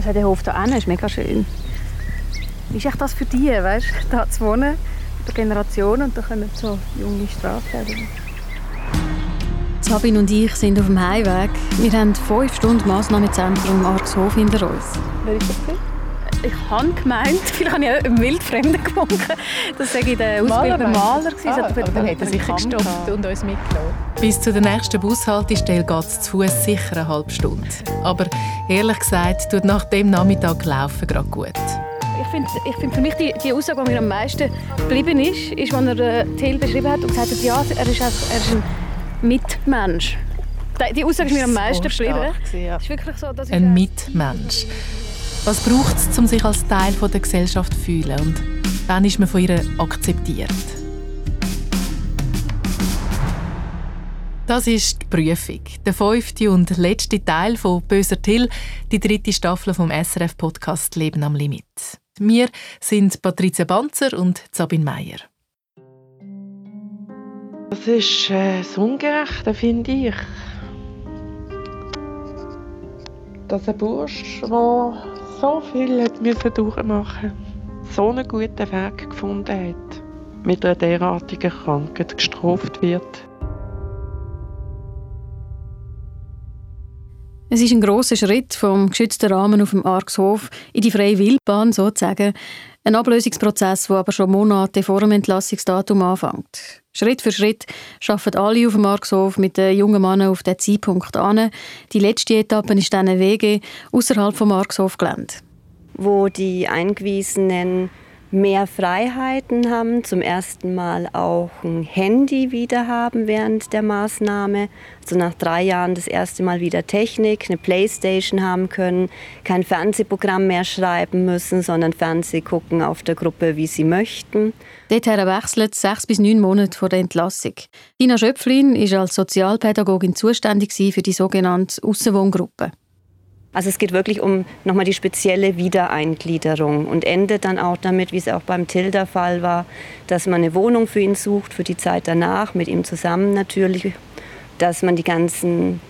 Was hat der Hof da hinten? ist mega schön. Wie ist das für dich, weißt, da zu wohnen, über Generationen und da kommen so junge Straftäter? Sabine und ich sind auf dem Heimweg. Wir haben fünf Stunden Massnahmezentrum Arxhof hinter uns. Wer ist das? Ich habe gemeint, vielleicht habe ich einen Wildfremden gewunken, das sei der Ausbildner Maler gewesen. Ah, aber dann hat er sicher gestoppt und uns mitgenommen. Bis zu der nächsten Bushaltestelle geht es zu Fuß sicher eine halbe Stunde. Aber ehrlich gesagt, tut nach dem Nachmittag Laufen gerade gut. Ich finde ich find für mich die, die Aussage, die mir am meisten geblieben ist, ist, als er äh, Till beschrieben hat und gesagt hat, ja, er ist, einfach, er ist ein Mitmensch. Die Aussage ist mir am meisten so geblieben. Ja. so, ein Mitmensch. Was braucht es, um sich als Teil der Gesellschaft zu fühlen? Und dann ist man von ihr akzeptiert. Das ist die Prüfung. Der fünfte und letzte Teil von «Böser Till», die dritte Staffel vom SRF-Podcast «Leben am Limit». Wir sind Patricia Banzer und Sabine Meyer. Das ist äh, das Ungerechte, finde ich. Dass ein Bursch, der so viel hat müssen durchmachen so einen guten Weg gefunden hat, mit einer derartigen Krankheit gestraft wird. Es ist ein großer Schritt vom geschützten Rahmen auf dem Arxhof in die freie Wildbahn sozusagen. Ein Ablösungsprozess, der aber schon Monate vor dem Entlassungsdatum anfängt. Schritt für Schritt arbeiten alle auf dem Arxhof mit den jungen Männern auf den Zeitpunkt an. Die letzte Etappe ist dann eine WG außerhalb vom Arxhof-Gelände. Wo die Eingewiesenen mehr Freiheiten haben, zum ersten Mal auch ein Handy wieder haben während der Maßnahme, also nach drei Jahren das erste Mal wieder Technik, eine Playstation haben können, kein Fernsehprogramm mehr schreiben müssen, sondern Fernseh gucken auf der Gruppe, wie sie möchten. Dorthin wechselt sechs bis neun Monate vor der Entlassung. Dina Schöpflin ist als Sozialpädagogin zuständig für die sogenannte Aussenwohngruppe. Also es geht wirklich um nochmal die spezielle Wiedereingliederung und endet dann auch damit, wie es auch beim Till der Fall war, dass man eine Wohnung für ihn sucht, für die Zeit danach, mit ihm zusammen natürlich, dass man die ganzen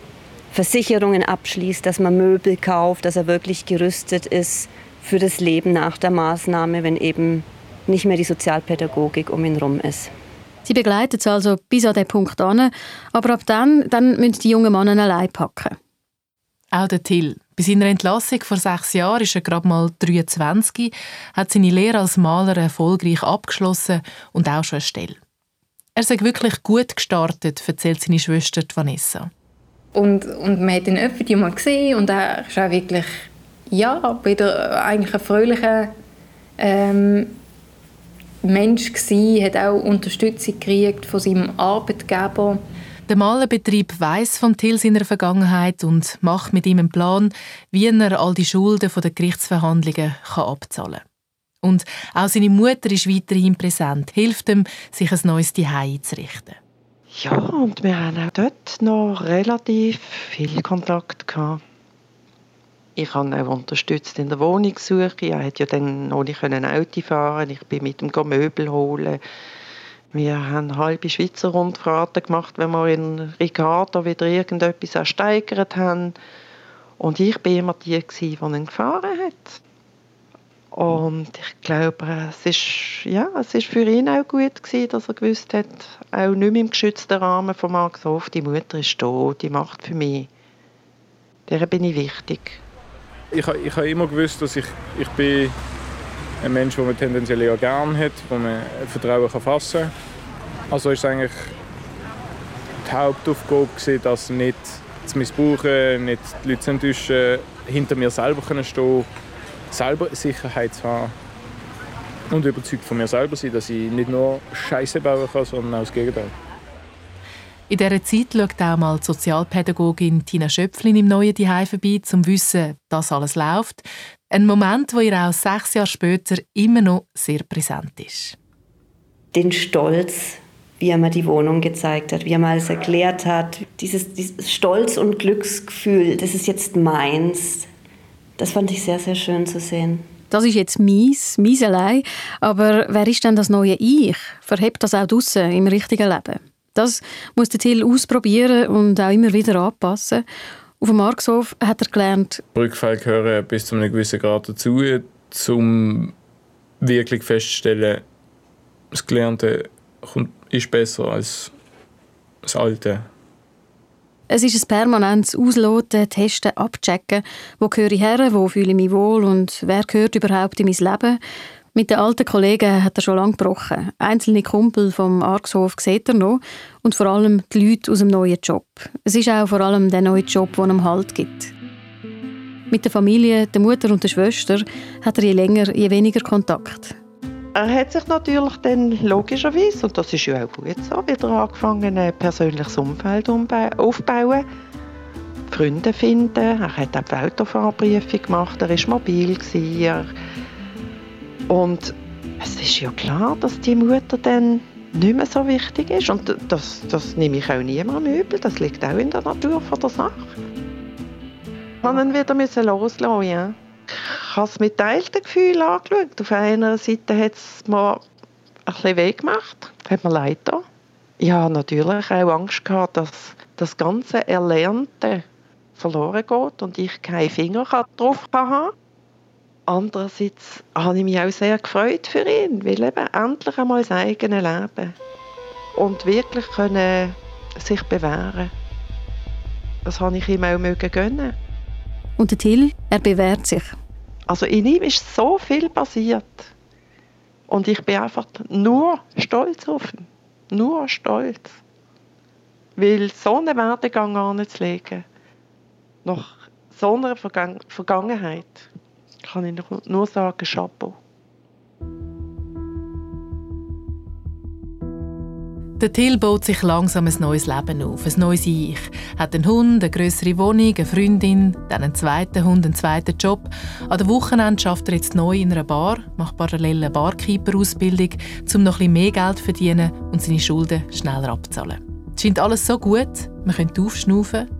Versicherungen abschließt, dass man Möbel kauft, dass er wirklich gerüstet ist für das Leben nach der Maßnahme, wenn eben nicht mehr die Sozialpädagogik um ihn herum ist. Sie begleitet es also bis an den Punkt an, aber ab dann, dann müssen die jungen Männer allein packen. Auch der Till. Bei seiner Entlassung vor sechs Jahren ist er gerade mal 23, hat seine Lehre als Maler erfolgreich abgeschlossen und auch schon eine Stelle. Er sei wirklich gut gestartet, erzählt seine Schwester Vanessa. Und, und man hat ihn öfter mal gesehen und er ist auch wirklich ja, wieder eigentlich ein fröhlicher ähm, Mensch gewesen, hat auch Unterstützung gekriegt von seinem Arbeitgeber. Der Malerbetrieb weiß von Till seiner Vergangenheit und macht mit ihm einen Plan, wie er all die Schulden von den Gerichtsverhandlungen kann abzahlen kann. Und auch seine Mutter ist weiterhin präsent, hilft ihm, sich ein neues Zuhause einzurichten. Ja, und wir haben auch dort noch relativ viel Kontakt gehabt. Ich habe auch unterstützt in der Wohnungssuche. Er hat ja dann noch nicht Auto fahren. Ich bin mit ihm Möbel holen. Wir haben halbe Schweizer Rundfahrten gemacht, wenn wir in Ricardo wieder irgendetwas ersteigert haben. Und ich war immer die, die ihn gefahren hat. Und ich glaube, es ist, ja, es ist für ihn auch gut gewesen, dass er gewusst hat, auch nicht mehr im geschützten Rahmen von Max Hof, die Mutter ist da, die macht für mich. Der bin ich wichtig. Ich, ich habe immer gewusst, dass ich, ich bin ein Mensch, den man tendenziell eher gerne hat, wo man Vertrauen kann fassen kann. Also ist eigentlich die Hauptaufgabe, gewesen, das nicht zu missbrauchen, nicht die Leute zu enttäuschen, hinter mir selber können stehen, selber Sicherheit zu haben und überzeugt von mir selber sein, dass ich nicht nur Scheiße bauen kann, sondern auch das Gegenteil. In dieser Zeit schaut auch mal die Sozialpädagogin Tina Schöpflin im neuen Zuhause vorbei, um zu wissen, dass alles läuft. Ein Moment, wo ihr auch sechs Jahre später immer noch sehr präsent ist. Den Stolz, wie er mir die Wohnung gezeigt hat, wie er mir alles erklärt hat. Dieses, dieses Stolz und Glücksgefühl, das ist jetzt meins. Das fand ich sehr, sehr schön zu sehen. Das ist jetzt mies, mies allein. Aber wer ist denn das neue Ich? Verhebt das auch draussen im richtigen Leben? Das muss der Till ausprobieren und auch immer wieder anpassen. Auf dem Markshof hat er gelernt, Rückfälle gehören bis zu einem gewissen Grad dazu, um wirklich festzustellen, das Gelernte ist besser als das Alte. Es ist ein permanentes Ausloten, Testen, Abchecken. Wo gehöre ich her, wo fühle ich mich wohl und wer gehört überhaupt in mein Leben? Mit den alten Kollegen hat er schon lange gebrochen. Einzelne Kumpel vom Argshof sieht er noch und vor allem die Leute aus dem neuen Job. Es ist auch vor allem der neue Job, der ihm Halt gibt. Mit der Familie, der Mutter und der Schwester hat er je länger, je weniger Kontakt. Er hat sich natürlich dann logischerweise, und das ist ja auch gut so, wieder angefangen, ein persönliches Umfeld aufzubauen. Freunde finden, er hat auch die Autofahrprüfung gemacht, er war mobil. Gewesen, und es ist ja klar, dass die Mutter dann nicht mehr so wichtig ist. Und das, das nehme ich auch niemandem übel, das liegt auch in der Natur von der Sache. Musste ihn wieder loslassen, ja ich habe es mit teilten Gefühlen angeschaut. Auf einer Seite hat es mir ein bisschen weh gemacht, hat mir leid getan. Ich habe natürlich auch Angst gehabt, dass das ganze Erlernte verloren geht und ich keinen Finger drauf haben Andererseits habe ich mich auch sehr gefreut für ihn, weil eben endlich einmal das eigene Leben und wirklich können sich bewähren. Das habe ich ihm auch gönnen. Und der Till, er bewährt sich. Also in ihm ist so viel passiert. Und ich bin einfach nur stolz auf ihn. Nur stolz. Weil so einen Werdegang anzulegen, nach so einer Vergangen Vergangenheit, kann ich nur sagen, Chapeau. Der Till baut sich langsam ein neues Leben auf, ein neues Ich. Hat einen Hund, eine größere Wohnung, eine Freundin, dann einen zweiten Hund, einen zweiten Job. An den Wochenenden schafft er jetzt neu in einer Bar, macht parallel eine Barkeeper-Ausbildung, um noch ein mehr Geld zu verdienen und seine Schulden schneller abzahlen. Es scheint alles so gut, man könnte aufschnaufen.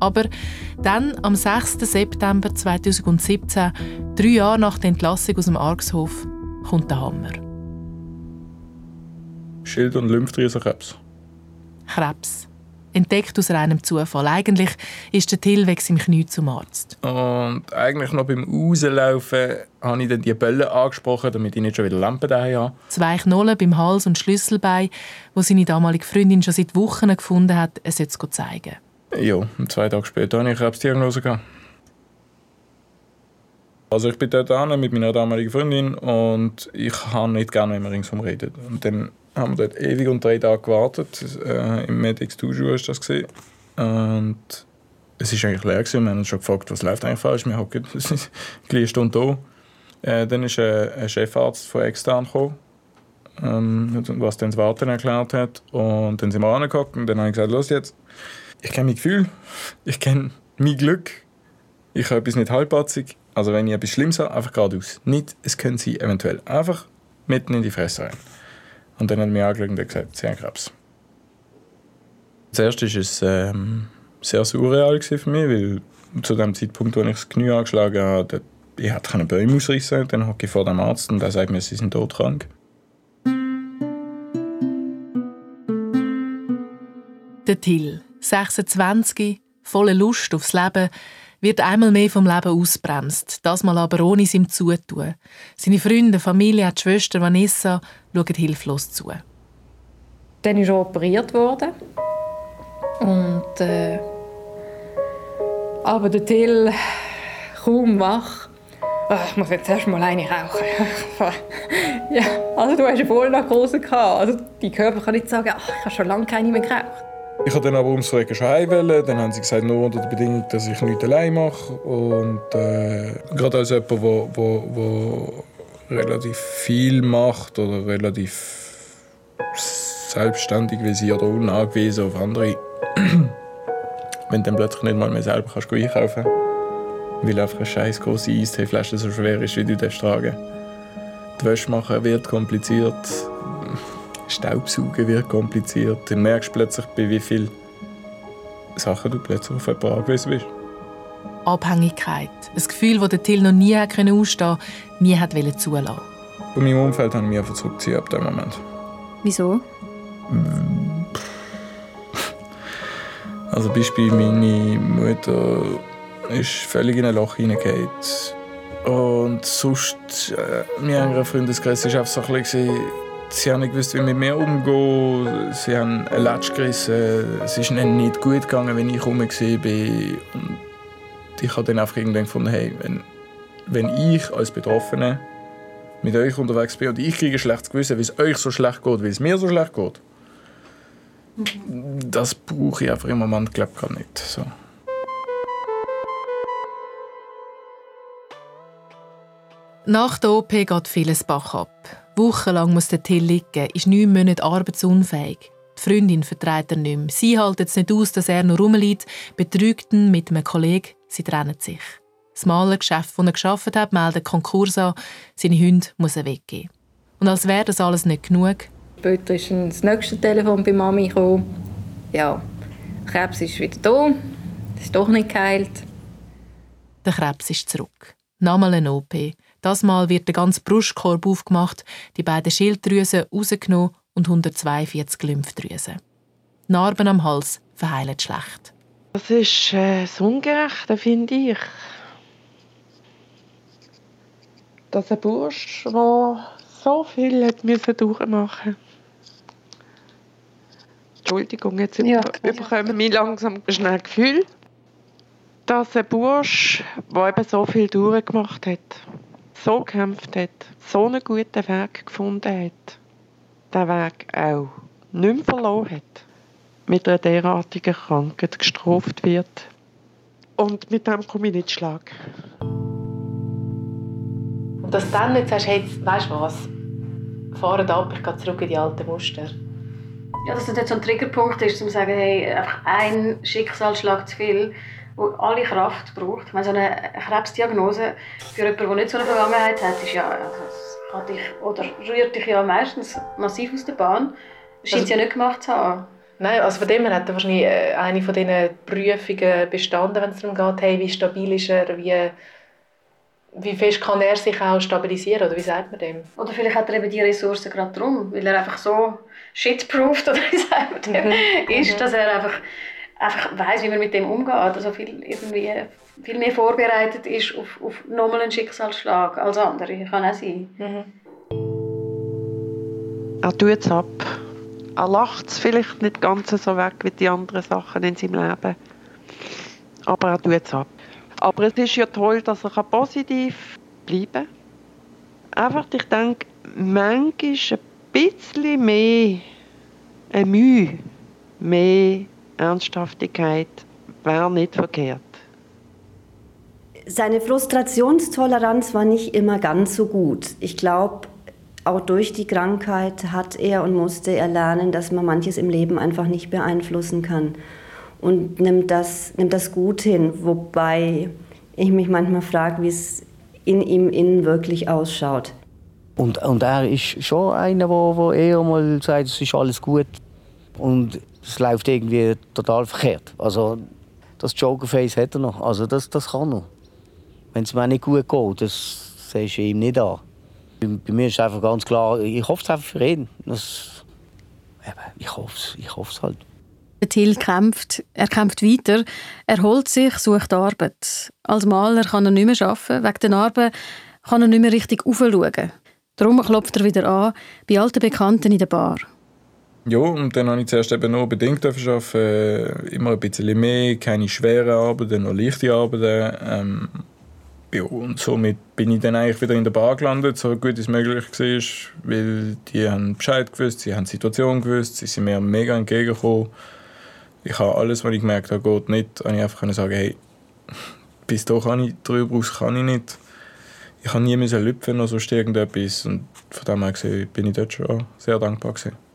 Aber dann, am 6. September 2017, drei Jahre nach der Entlassung aus dem Argshof, kommt der Hammer. Schild- und Lymphdrüsenkrebs. Krebs. Entdeckt aus reinem Zufall. Eigentlich ist der Till wegen seinem Knie zum Arzt. Und eigentlich noch beim Rauslaufen habe ich dann die Bälle angesprochen, damit ich nicht schon wieder Lampen daheim habe. Zwei Knollen beim Hals und Schlüsselbein, wo seine damalige Freundin schon seit Wochen gefunden hat, er sollte es zeigen. Ja, und zwei Tage später hatte ich eine Krebsdiagnose. Gehabt. Also ich bin dort mit meiner damaligen Freundin und ich habe nicht gerne, wenn wir ringsum reden. Und dann haben wir dort ewig und drei Tage gewartet. Äh, Im Medic Studio war das. Gewesen. Und es war eigentlich leer. Gewesen. Wir haben uns schon gefragt, was läuft eigentlich falsch. Wir hocken eine Stunde da. Äh, dann ist ein, ein Chefarzt von extern gekommen, ähm, was dann das Warten erklärt hat. Und dann sind wir angeguckt und dann habe ich gesagt, los jetzt, ich kenne mein Gefühl, ich kenne mein Glück, ich habe etwas nicht halbpatzig. Also wenn ich etwas Schlimmes habe, einfach geradeaus. Nicht, es können Sie eventuell einfach mitten in die Fresse rein. Und dann hat er mich angeschaut und gesagt, sie haben Krebs. Zuerst war es ähm, sehr surreal für mich, weil zu dem Zeitpunkt, wo ich das Knie angeschlagen habe, ich hatte keine Bäume ausrissen. Dann hocke ich vor dem Arzt und er sagt mir, sie sind todkrank. Der Till, 26, voller Lust aufs Leben, wird einmal mehr vom Leben ausbremst, das mal aber ohne ihm Zutun. Seine Freunde, Familie, die Schwester Vanessa schauen hilflos zu. Dann ist er operiert worden. Und, äh, aber der Till, kaum wach, ich muss jetzt erst mal eine rauchen. ja, also du hast eine Vollnarkose gehabt. Also dein Körper kann nicht sagen, ach, ich habe schon lange keine mehr geraucht. Ich wollte dann aber ums Verrecken schon heimwählen. Dann haben sie gesagt, nur unter der Bedingung, dass ich nichts allein mache. Und äh, gerade als jemand, der wo, wo, wo relativ viel macht oder relativ selbstständig wie sie oder unangewiesen auf andere, wenn du dann plötzlich nicht mal mehr selber kannst einkaufen kannst, weil einfach eine scheiß große Eisteeflasche so schwer ist, wie du das tragen Die Wäsche machen wird kompliziert Staubsaugen wird kompliziert. Du merkst plötzlich, bei wie vielen Sachen du plötzlich auf jemanden angewiesen bist. Abhängigkeit. Ein Gefühl, das Till noch nie ausstehen konnte, nie hat zulassen Bei meinem Umfeld habe ich mich einfach zurückgezogen ab dem Moment. Wieso? Also Beispiel, meine Mutter ist völlig in ein Loch hineingegangen. Und sonst, äh, mein engerer Freundeskreis war einfach so ein bisschen, sie haben nicht gewusst, wie mit mir umgehen. Sie haben ein Latsch gerissen. Es ist ihnen nicht gut gegangen, wenn ich rum war. Und ich habe dann einfach irgendwann gefunden, hey, wenn, wenn ich als Betroffene mit euch unterwegs bin und ich kriege ein schlechtes Gewissen, weil es euch so schlecht geht, weil es mir so schlecht geht, das brauche ich einfach im Moment, glaube ich, nicht. So. Nach der OP geht vieles Bach ab. Wochenlang muss der Till liegen, ist neun Monate arbeitsunfähig. Die Freundin vertreibt er nicht mehr. Sie hält es nicht aus, dass er noch rumliegt, betrügt ihn mit einem Kollegen, sie trennen sich. Das Malergeschäft, das er geschafft hat, meldet Konkurs an. Seine Hunde muss er weggeben. Und als wäre das alles nicht genug, Später ist das nächste Telefon bei Mami gekommen. Ja, der Krebs ist wieder da. Es ist doch nicht geheilt. Der Krebs ist zurück. Nochmal eine OP. Das Mal wird der ganze Brustkorb aufgemacht, die beiden Schilddrüsen rausgenommen und 142 Lymphdrüsen. Narben am Hals verheilen schlecht. Das ist äh, das Ungerechte, finde ich. Dass ein Bursch, der so viel hat müssen durchmachen Entschuldigung, jetzt Ja. bekommen wir langsam schnell Gefühl, dass ein Bursch, der eben so viel durchgemacht hat, so gekämpft hat, so einen guten Weg gefunden hat, den Weg auch nicht mehr verloren hat, mit einer derartigen Krankheit gestraft wird. Und mit dem komme ich nicht schlag. Und dass du dann nicht sagst, hey, jetzt, weißt du was, fahren ab, ich gehe zurück in die alten Muster. Ja, dass das nicht so ein Triggerpunkt ist, um zu sagen, hey, einfach ein Schicksalsschlag zu viel, wo alle Kraft braucht. Meine, so eine Krebsdiagnose für jemanden, der nicht so eine Vergangenheit hat, ist ja, also, es kann dich, oder rührt dich ja meistens massiv aus der Bahn. Das scheint es ja nicht gemacht zu haben. Nein, also von dem her hat er wahrscheinlich äh, eine von diesen Prüfungen bestanden, wenn es darum geht, hey, wie stabil ist er, wie, wie fest kann er sich auch stabilisieren, oder wie sagt man dem? Oder vielleicht hat er eben die Ressourcen gerade drum, weil er einfach so shitproofed, oder wie sagt man dem, ist, dass er einfach, einfach weiss, wie man mit dem umgeht. Also viel, irgendwie, viel mehr vorbereitet ist auf, auf nochmal einen Schicksalsschlag als andere. Kann auch sein. Er tut es ab. Er lacht es vielleicht nicht ganz so weg wie die anderen Sachen in seinem Leben. Aber er tut es ab. Aber es ist ja toll, dass er positiv bleiben kann. Einfach, ich denke, manchmal ein bisschen mehr eine Mühe, mehr Ernsthaftigkeit wäre nicht verkehrt. Seine Frustrationstoleranz war nicht immer ganz so gut. Ich glaube, auch durch die Krankheit hat er und musste er lernen, dass man manches im Leben einfach nicht beeinflussen kann. Und nimmt das, nimmt das gut hin, wobei ich mich manchmal frage, wie es in ihm innen wirklich ausschaut. Und, und er ist schon einer, der wo eher mal sagt, es ist alles gut und es läuft irgendwie total verkehrt. Also das Jokerface hat er noch, also das, das kann er. Wenn es mir nicht gut geht, das siehst du ihm nicht an. Bei, bei mir ist einfach ganz klar, ich hoffe es einfach für ihn. Das, ich hoffe es ich hoff's halt. Till kämpft, er kämpft weiter, er holt sich, sucht Arbeit. Als Maler kann er nicht mehr arbeiten, wegen der Narben kann er nicht mehr richtig aufschauen. Darum klopft er wieder an, bei alten Bekannten in der Bar. Ja, und dann habe ich zuerst eben nur bedingt arbeiten, äh, immer ein bisschen mehr, keine schweren Arbeiten, nur leichte Arbeiten. Ähm, ja, und somit bin ich dann eigentlich wieder in der Bar gelandet, so gut es möglich war, weil die haben Bescheid gewusst, sie haben die Situation gewusst, sie sind mir mega entgegengekommen. Ich habe alles, was ich gemerkt habe, geht nicht, habe ich einfach sagen, hey, bis da kann ich, darüber raus kann ich nicht. Ich habe nie lüpfen oder sonst irgendetwas und von dem her gesehen bin ich dort schon sehr dankbar gewesen.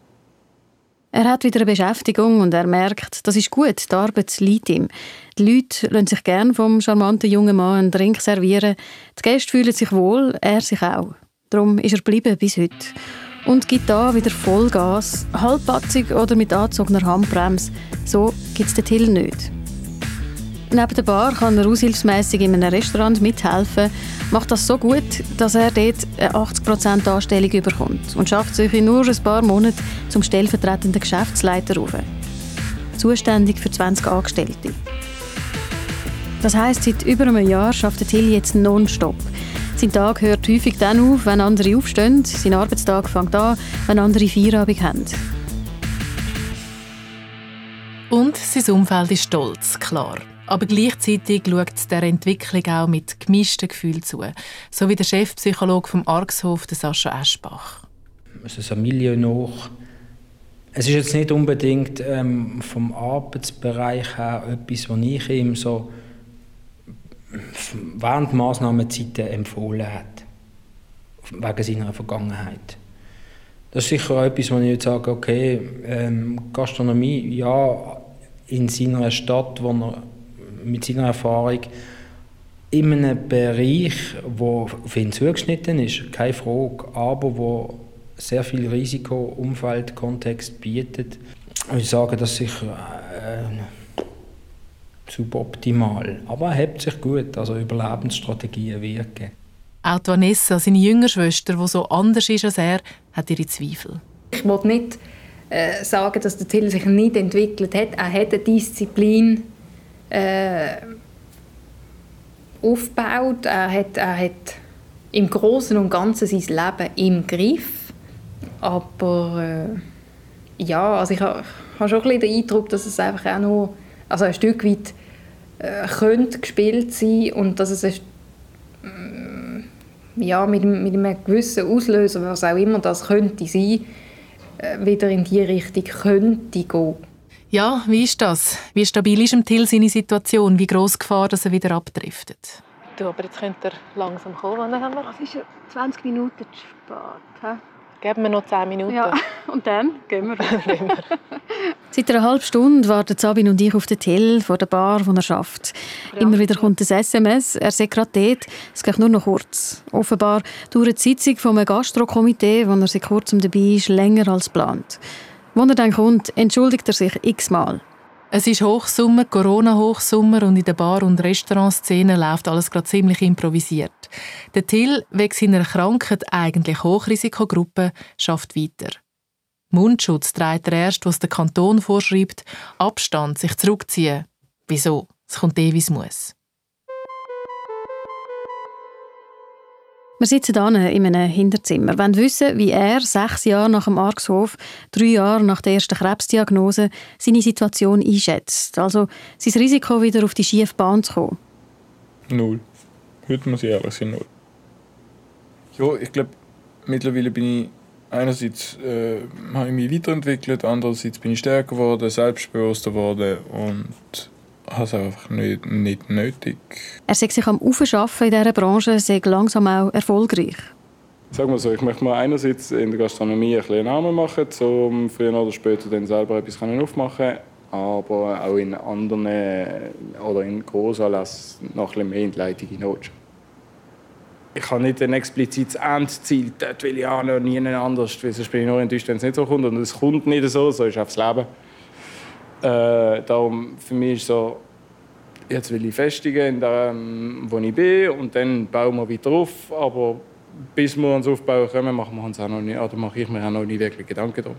Er hat wieder eine Beschäftigung und er merkt, das ist gut, die Arbeit liegt ihm. Die Leute lassen sich gern vom charmanten jungen Mann einen Drink servieren. Die Gäste fühlen sich wohl, er sich auch. Darum ist er geblieben bis heute. Und gibt da wieder Vollgas, halbpatzig oder mit angezogener Handbremse. So gibt es den Till nicht. Neben der Bar kann er aushilfsmässig in einem Restaurant mithelfen, macht das so gut, dass er dort eine 80% Anstellung überkommt und schafft sich in nur ein paar Monaten zum stellvertretenden Geschäftsleiter auf. zuständig für 20 Angestellte. Das heißt, seit über einem Jahr arbeitet Till jetzt nonstop. Sein Tag hört häufig dann auf, wenn andere aufstehen. Sein Arbeitstag fängt an, wenn andere Feierabend haben. Und sein Umfeld ist stolz, klar. Aber gleichzeitig schaut es der Entwicklung auch mit gemischten Gefühlen zu. So wie der Chefpsychologe vom Argshof, Sascha Eschbach. Das Milieu noch. Es ist jetzt nicht unbedingt ähm, vom Arbeitsbereich her etwas, was ich ihm so während Massnahmenzeiten empfohlen hat. Wegen seiner Vergangenheit. Das ist sicher etwas, wo ich jetzt sage, okay, ähm, Gastronomie, ja, in seiner Stadt, wo er mit seiner Erfahrung in einem Bereich, der auf ihn zugeschnitten ist, keine Frage, aber wo sehr viel Risiko, Umfeld, Kontext bietet. Ich sage, das ist sicher äh, suboptimal, aber er hebt sich gut, also Überlebensstrategien wirken. Auch Vanessa, seine jüngere Schwester, die so anders ist als er, hat ihre Zweifel. Ich will nicht äh, sagen, dass der Till sich nicht entwickelt hat. Er hat eine Disziplin äh, aufgebaut. Er hat, er hat im Großen und Ganzen sein Leben im Griff. Aber äh, ja, also ich habe ha schon ein den Eindruck, dass es einfach auch noch also ein Stück weit äh, könnte gespielt sein und dass es ein, mm, ja, mit, mit einem gewissen Auslöser, was auch immer das könnte sein, äh, wieder in die Richtung könnte gehen. Ja, wie ist das? Wie stabil ist im Till seine Situation? Wie groß Gefahr, dass er wieder abdriftet? Du, aber jetzt könnte er langsam kommen. Wann haben wir? Es ist 20 Minuten zu spät. Geben wir noch 10 Minuten. Ja, und dann gehen wir. Seit einer halben Stunde warten Sabine und ich auf den Till vor der Bar, wo er arbeitet. Immer wieder kommt ein SMS, er sei gerade dort, es geht nur noch kurz. Offenbar dauert die Sitzung vom Gastrokomitee, wo er seit kurzem dabei ist, länger als geplant. Wenn er dann kommt, entschuldigt er sich x-mal. Es ist Hochsommer, Corona-Hochsommer und in der Bar- und Restaurantszene läuft alles gerade ziemlich improvisiert. Der Till, wegen seiner Krankheit eigentlich Hochrisikogruppe, schafft weiter. Mundschutz trägt er erst, was der Kanton vorschreibt, Abstand, sich zurückziehen. Wieso? Es kommt eh, wie es muss. Wir sitzen hier in einem Hinterzimmer. Wir wollen wissen, wie er sechs Jahre nach dem Argshof, drei Jahre nach der ersten Krebsdiagnose, seine Situation einschätzt. Also sein Risiko, wieder auf die schiefe Bahn zu kommen. Null. Heute muss ich ehrlich sein, null. Ja, ich glaube, mittlerweile bin ich einerseits äh, habe ich mich weiterentwickelt, andererseits bin ich stärker geworden, selbstbewusster geworden und habe es einfach nicht, nicht nötig. Er sagt sich am Aufschaffen in dieser Branche, sei langsam auch erfolgreich. Sag mal so, ich möchte mir einerseits in der Gastronomie ein bisschen Namen machen, um früher oder später dann selber etwas aufmachen aber auch in anderen oder in Großanlässen noch ein bisschen mehr in die Leitung hinein. Ich habe nicht ein explizites Endziel, dort will ich auch noch nie anders, weil sonst bin ich nur enttäuscht, wenn es nicht so kommt. Und es kommt nicht so, so ist einfach das Leben. Äh, darum für mich ist so, jetzt will ich festigen in dem, wo ich bin und dann bauen wir weiter auf. Aber bis wir uns aufbauen können, machen wir uns auch noch nicht, oder mache ich mir auch noch nicht wirklich Gedanken darum.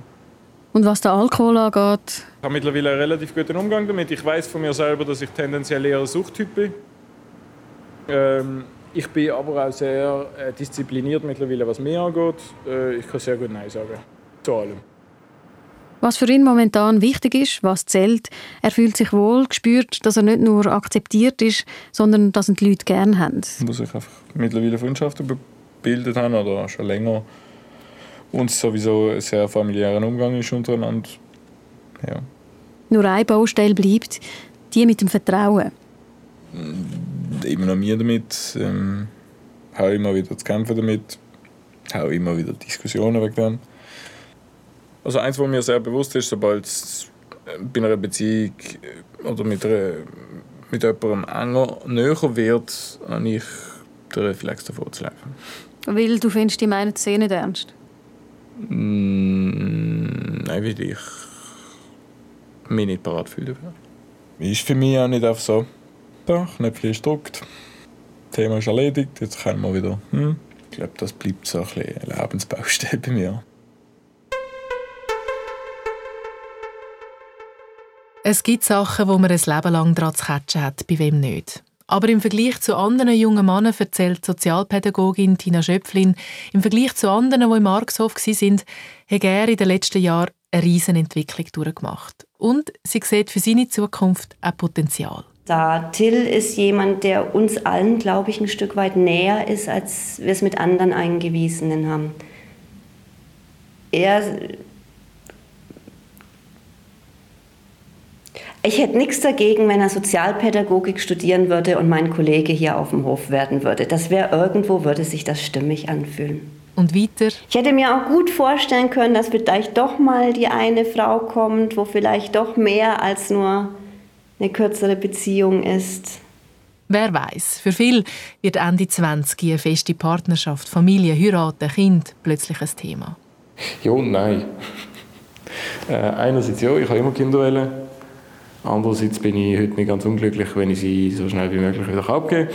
Und was den Alkohol angeht? Ich habe mittlerweile einen relativ guten Umgang damit. Ich weiß von mir selber, dass ich tendenziell eher ein Suchttyp bin. Ähm, ich bin aber auch sehr äh, diszipliniert mittlerweile, was mir angeht. Äh, ich kann sehr gut Nein sagen. Zu allem. Was für ihn momentan wichtig ist, was zählt, er fühlt sich wohl, spürt, dass er nicht nur akzeptiert ist, sondern dass ihn die Leute gerne haben. Dass ich einfach mittlerweile Freundschaften gebildet habe oder schon länger und sowieso ein sehr familiären Umgang ist untereinander. Ja. Nur eine Baustelle bleibt, die mit dem Vertrauen. Immer noch mir damit, ähm, habe immer wieder zu kämpfen damit, habe immer wieder Diskussionen wegen dem. Also eins, was mir sehr bewusst ist, sobald es bei einer Beziehung äh, oder mit, einer, mit jemandem enger, näher wird, habe ich den Reflex davor zu laufen. Weil du findest, die meinen es nicht ernst? Mm, nein, weil ich mich nicht parat fühle dafür. Ist für mich auch nicht einfach so. Da, Knöpfchen ist gedrückt. Thema ist erledigt, jetzt können wir wieder. Hm. Ich glaube, das bleibt so ein bisschen eine Lebensbaustelle bei mir. Es gibt Sachen, wo man ein Leben lang daran zu catchen hat, bei wem nicht. Aber im Vergleich zu anderen jungen Männern erzählt Sozialpädagogin Tina Schöpflin, im Vergleich zu anderen, die im Argshof waren, hat er in den letzten Jahren eine riesen Entwicklung durchgemacht. Und sie sieht für seine Zukunft ein Potenzial. Da Till ist jemand, der uns allen, glaube ich, ein Stück weit näher ist, als wir es mit anderen Eingewiesenen haben. Er Ich hätte nichts dagegen, wenn er Sozialpädagogik studieren würde und mein Kollege hier auf dem Hof werden würde. Das wäre irgendwo, würde sich das stimmig anfühlen. Und weiter? Ich hätte mir auch gut vorstellen können, dass vielleicht doch mal die eine Frau kommt, wo vielleicht doch mehr als nur eine kürzere Beziehung ist. Wer weiß? Für viele wird Ende 20 eine feste Partnerschaft, Familie, Heiraten, Kind plötzlich ein Thema. Ja und nein. Äh, einerseits ja, ich habe immer Kinder wollen. Andererseits bin ich heute nicht ganz unglücklich, wenn ich sie so schnell wie möglich wieder abgebe.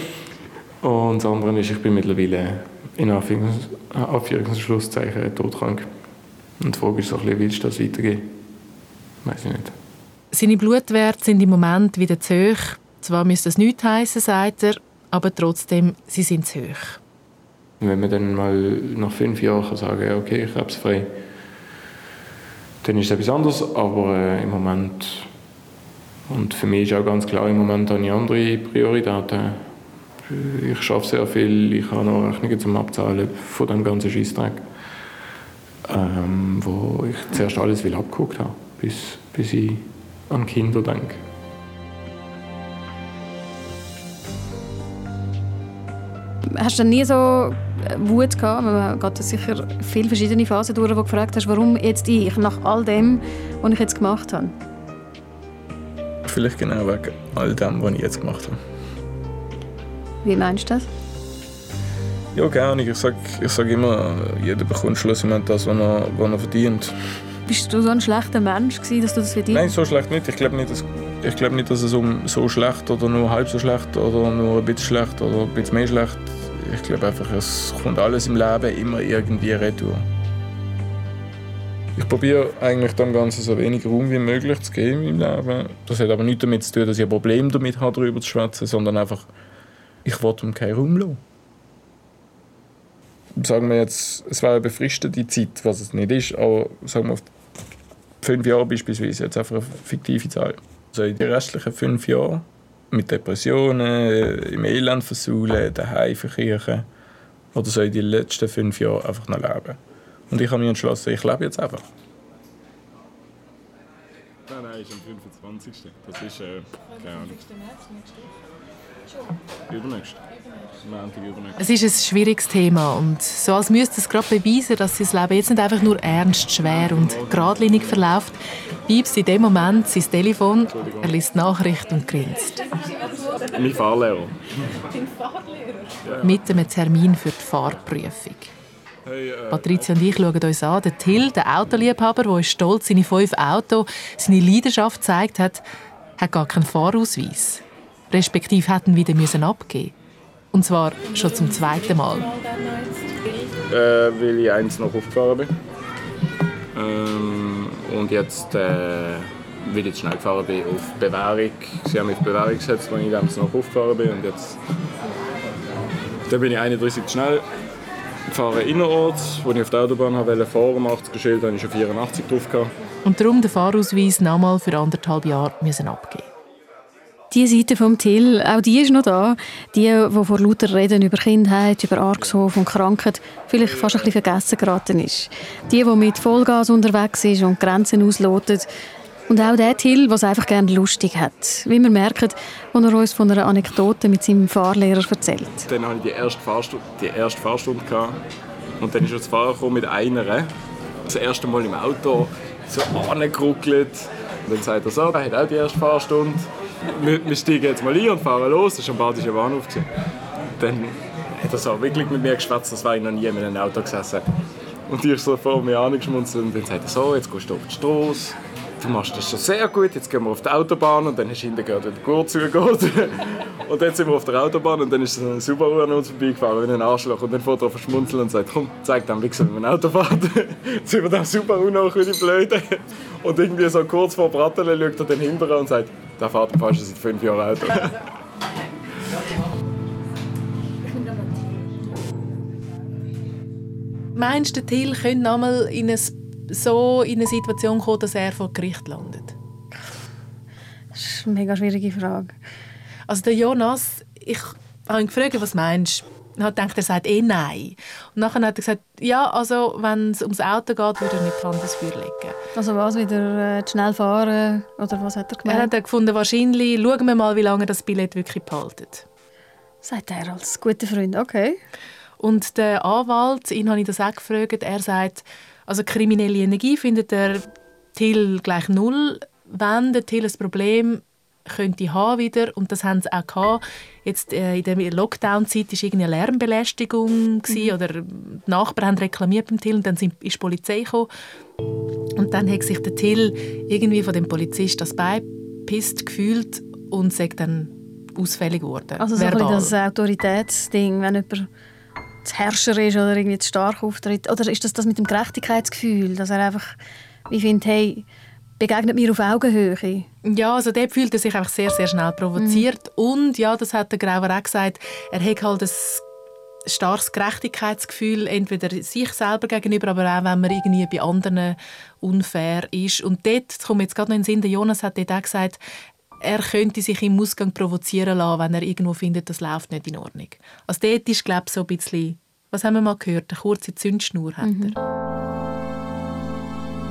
Und das andere ist, ich bin mittlerweile in Anführungs- todkrank. Und die Frage ist so ein bisschen, willst du das weitergeben? Weiß ich nicht. Seine Blutwerte sind im Moment wieder zu hoch. Zwar müsste es nichts heißen, sagt er, aber trotzdem, sie sind zu hoch. Wenn man dann mal nach fünf Jahren kann sagen okay, krebsfrei, dann ist es etwas anderes. Aber äh, im Moment und für mich ist auch ganz klar, im Moment habe ich andere Prioritäten. Ich arbeite sehr viel, ich habe noch Rechnungen zum Abzahlen von dem ganzen Scheissdreck, ähm, wo ich zuerst alles will abgeguckt habe, bis, bis ich an Kinder denke. Hast du nie so Wut gehabt? Man geht sicher viele verschiedene Phasen durch, wo du gefragt hast, warum jetzt ich, nach all dem, was ich jetzt gemacht habe? Vielleicht genau wegen all dem, was ich jetzt gemacht habe. Wie meinst du das? Ja, gerne. Ich sage ich sag immer, jeder bekommt schlussendlich das, was er, was er verdient. Bist du so ein schlechter Mensch, gewesen, dass du das verdient Nein, so schlecht nicht. Ich glaube nicht, dass, ich glaub nicht, dass es um so schlecht oder nur halb so schlecht oder nur ein bisschen schlecht oder ein bisschen mehr schlecht. Ich glaube einfach, es kommt alles im Leben immer irgendwie retour. Ich probiere eigentlich dem Ganzen so wenig Raum wie möglich zu geben im Leben. Das hat aber nichts damit zu tun, dass ich ein Problem damit habe, darüber zu schwätzen, sondern einfach, ich will um keinen Raum lassen. Sagen wir jetzt, es wäre eine befristete Zeit, was es nicht ist, aber sagen wir auf fünf Jahre beispielsweise, jetzt einfach eine fiktive Zahl. Also in den restlichen fünf Jahren mit Depressionen, im Elend versuchen, daheim verkirchen oder soll ich die letzten fünf Jahre einfach noch leben? Und ich habe mich entschlossen, ich lebe jetzt einfach. Nein, nein, ist am 25. Das ist, äh, keine Ahnung. Übernächst. Es ist ein schwieriges Thema und so als müsste es gerade beweisen, dass sein Leben jetzt nicht einfach nur ernst, schwer und geradlinig verläuft, piepst in dem Moment sein Telefon, er liest Nachricht und grinst. Mein Fahrlehrer. Mit einem Termin für die Fahrprüfung. Äh, Patricia und ich schauen uns an. Der Till, der Autoliebhaber, der stolz seine fünf Autos, seine Leidenschaft gezeigt hat, hat gar keinen Fahrausweis. Respektive hätten wieder müssen abgeben. Und zwar schon zum zweiten Mal. Äh, weil ich eins noch aufgefahren bin. Ähm, und jetzt, äh, weil ich jetzt schnell gefahren bin auf Bewährung. Sie haben mich auf Bewährung gesetzt, wenn ich dann noch aufgefahren bin. Und jetzt dann bin ich 31 zu schnell fahre innerorts, wo ich auf der Autobahn wollte fahren, um 80 Schild, habe ich schon 84 drauf gehabt. Und darum den Fahrausweis nochmal für anderthalb Jahre müssen abgeben. Die Seite vom Till, auch die ist noch da. Die, die vor lauter Reden über Kindheit, über Argshof und Krankheit vielleicht fast ein bisschen vergessen geraten ist. Die, die mit Vollgas unterwegs ist und Grenzen auslotet. Und auch der Till, es einfach gerne lustig hat. Wie wir merken, als er uns von einer Anekdote mit seinem Fahrlehrer erzählt. Dann hatte ich die erste Fahrstunde, die erste Fahrstunde gehabt. und dann ist er das Fahrer mit einer. Das erste Mal im Auto so angeruckelt. Und dann sagt er so, er hat auch die erste Fahrstunde. Wir, steigen jetzt mal ein und fahren los. Das war am Badischen Bahnhof. Dann hat er so wirklich mit mir geschwätzt, das war ich noch nie in einem Auto gesessen. Und ich so vor mir angeschmunzelt und dann sagt er so, jetzt gehst du auf die Straße du machst das schon sehr gut, jetzt gehen wir auf die Autobahn und dann du hinten gehört, wie der Gurt zugeht. und dann sind wir auf der Autobahn und dann ist so ein Subaru an uns vorbeigefahren, wie ein Arschloch. Und dann fährt er verschmunzeln und sagt, komm, zeig dem Wichser, wie man Auto fährt. dann sind wir dem Subaru nach, wie die Blöde. Und irgendwie so kurz vor Brattelen schaut er dann hinterher und sagt, der fährt fast seit fünf Jahren Auto. Meinst du, Till könnte einmal in eine, so in eine Situation kommen, dass er vor Gericht landet? Das ist eine mega schwierige Frage. Also der Jonas, ich habe ihn gefragt, was meinst du? Habe gedacht, er sagt eh nein. Und nachher hat er gesagt, ja, also wenn es ums Auto geht, würde er nicht die Hand ins Feuer legen. Also was, wieder äh, schnell fahren oder was hat er gemeint? Er hat gefunden, wahrscheinlich, schauen wir mal, wie lange das Billett wirklich behaltet. Sagt er als guter Freund, okay. Und der Anwalt, ihn habe ich das auch gefragt, er sagt, also kriminelle Energie findet er Till gleich null, wenn der Till ein Problem könnte haben wieder und das haben sie auch gehabt. Jetzt äh, in der Lockdown-Zeit war irgendeine Lärmbelästigung mhm. oder die Nachbarn haben reklamiert beim Till und dann sind, ist die Polizei gekommen und dann hat sich der Till irgendwie von dem Polizist das Bein gefühlt und sagt dann ausfällig geworden. Also so ein das Autoritätsding, wenn jemand zu Herrscher ist oder irgendwie zu stark auftritt? Oder ist das das mit dem Gerechtigkeitsgefühl, dass er einfach wie findet, hey, begegnet mir auf Augenhöhe? Ja, also dort fühlt er sich einfach sehr, sehr schnell provoziert. Mhm. Und ja, das hat der Grauer auch gesagt, er hat halt ein starkes Gerechtigkeitsgefühl, entweder sich selber gegenüber, aber auch, wenn man irgendwie bei anderen unfair ist. Und dort kommt jetzt gerade noch in den Sinn, der Jonas hat dort auch gesagt, er könnte sich im Ausgang provozieren lassen, wenn er irgendwo findet, das läuft nicht in Ordnung. Also dort ist, glaube ich, so ein bisschen, was haben wir mal gehört, eine kurze Zündschnur hat er. Mhm.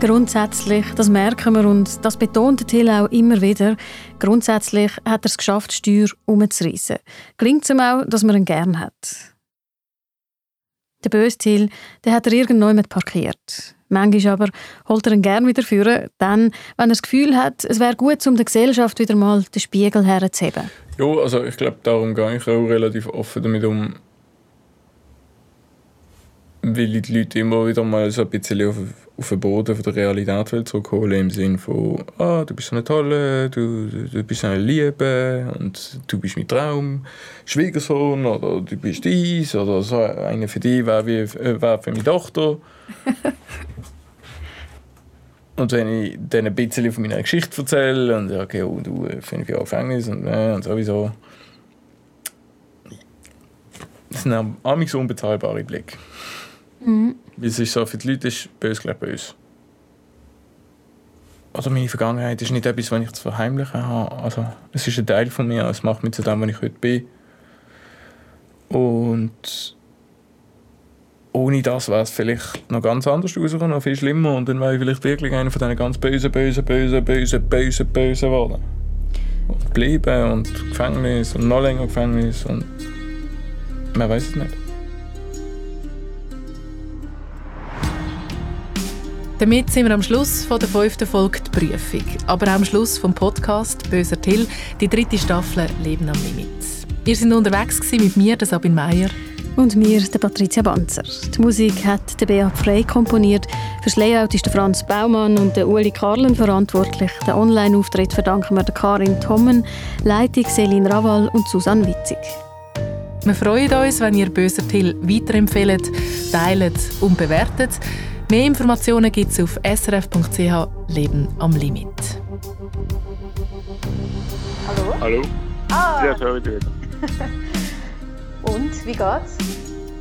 Grundsätzlich, das merken wir und das betont Till auch immer wieder, grundsätzlich hat er es geschafft, Steuer umzureißen. Klingt es ihm auch, dass man ihn gern hat. Der böse Till, der hat er irgendjemand parkiert. Manchmal aber holt er ihn gerne wieder führen, dann, wenn er das Gefühl hat, es wäre gut, um der Gesellschaft wieder mal den Spiegel herzuheben. Ja, also ich glaube, darum gehe ich auch relativ offen damit um, weil ich die Leute immer wieder mal so ein bisschen auf, auf den Boden der Realität will zurückholen im Sinne von «Ah, du bist so eine Tolle, du, du bist eine Liebe und du bist mein Traum, Schwiegersohn oder du bist dies oder so eine für dich wäre wie wär für meine Tochter.» Und wenn ich dann ein bisschen von meiner Geschichte erzähle und sage, okay, oh, du, äh, fünf Jahre Gefängnis und, äh, und sowieso. Das sind auch so unbezahlbare Blicke. Mhm. Weil es ist so, für die Leute ist böse gleich böse. Also meine Vergangenheit ist nicht etwas, was ich zu verheimlichen habe. Also, es ist ein Teil von mir, es macht mich zu dem, was ich heute bin. Und ohne das wäre es vielleicht noch ganz anders rausgekommen, noch viel schlimmer. Und dann wäre ich vielleicht wirklich einer von diesen ganz bösen, bösen, bösen, bösen, bösen, bösen geworden. Und bleiben und Gefängnis und noch länger Gefängnis und man weiß es nicht. Damit sind wir am Schluss von der fünften Folge die Prüfung. Aber auch am Schluss vom Podcast «Böser Till», die dritte Staffel «Leben am Limit». Wir sind unterwegs mit mir, Sabine Meier und mir, der Patricia Banzer. Die Musik hat der Beat Frey komponiert. Für das Layout ist der Franz Baumann und der Uli Karlen verantwortlich. Den Online-Auftritt verdanken wir der Karin Tommen, Leitung Selin Rawal und Susanne Witzig. Wir freuen uns, wenn ihr Böser Till weiterempfehlt, teilt und bewertet. Mehr Informationen gibt es auf srf.ch Leben am Limit. Hallo? Hallo? Ah. Ja, sorry. Und, wie geht's?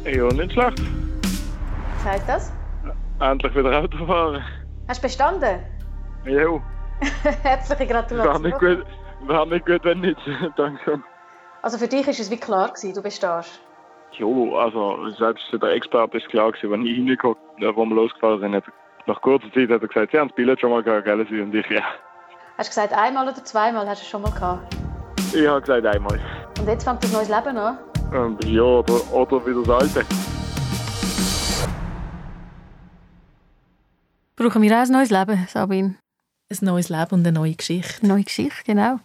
Ja, nicht schlecht. Was heisst das? Endlich wieder Auto fahren. Hast du bestanden? Ja. Herzliche Gratulation. Wäre nicht gut, wäre nicht gut wenn nicht. Danke. Also für dich war es wie klar, gewesen, du bestehst? Ja, also selbst der Experte ist klar gewesen, wenn ich hingeguckt wo wir losgefahren sind, nach kurzer Zeit hat er gesagt, Sie haben das Billett schon mal gehabt, gell? Und ich, ja. Hast du gesagt einmal oder zweimal hast du es schon mal gehabt? Ich habe gesagt einmal. Und jetzt fängt das neues Leben an? Ähm, ja, oder, oder wieder das Alte. Brauchen wir auch ein neues Leben, Sabine? Ein neues Leben und eine neue Geschichte. Eine neue Geschichte, genau.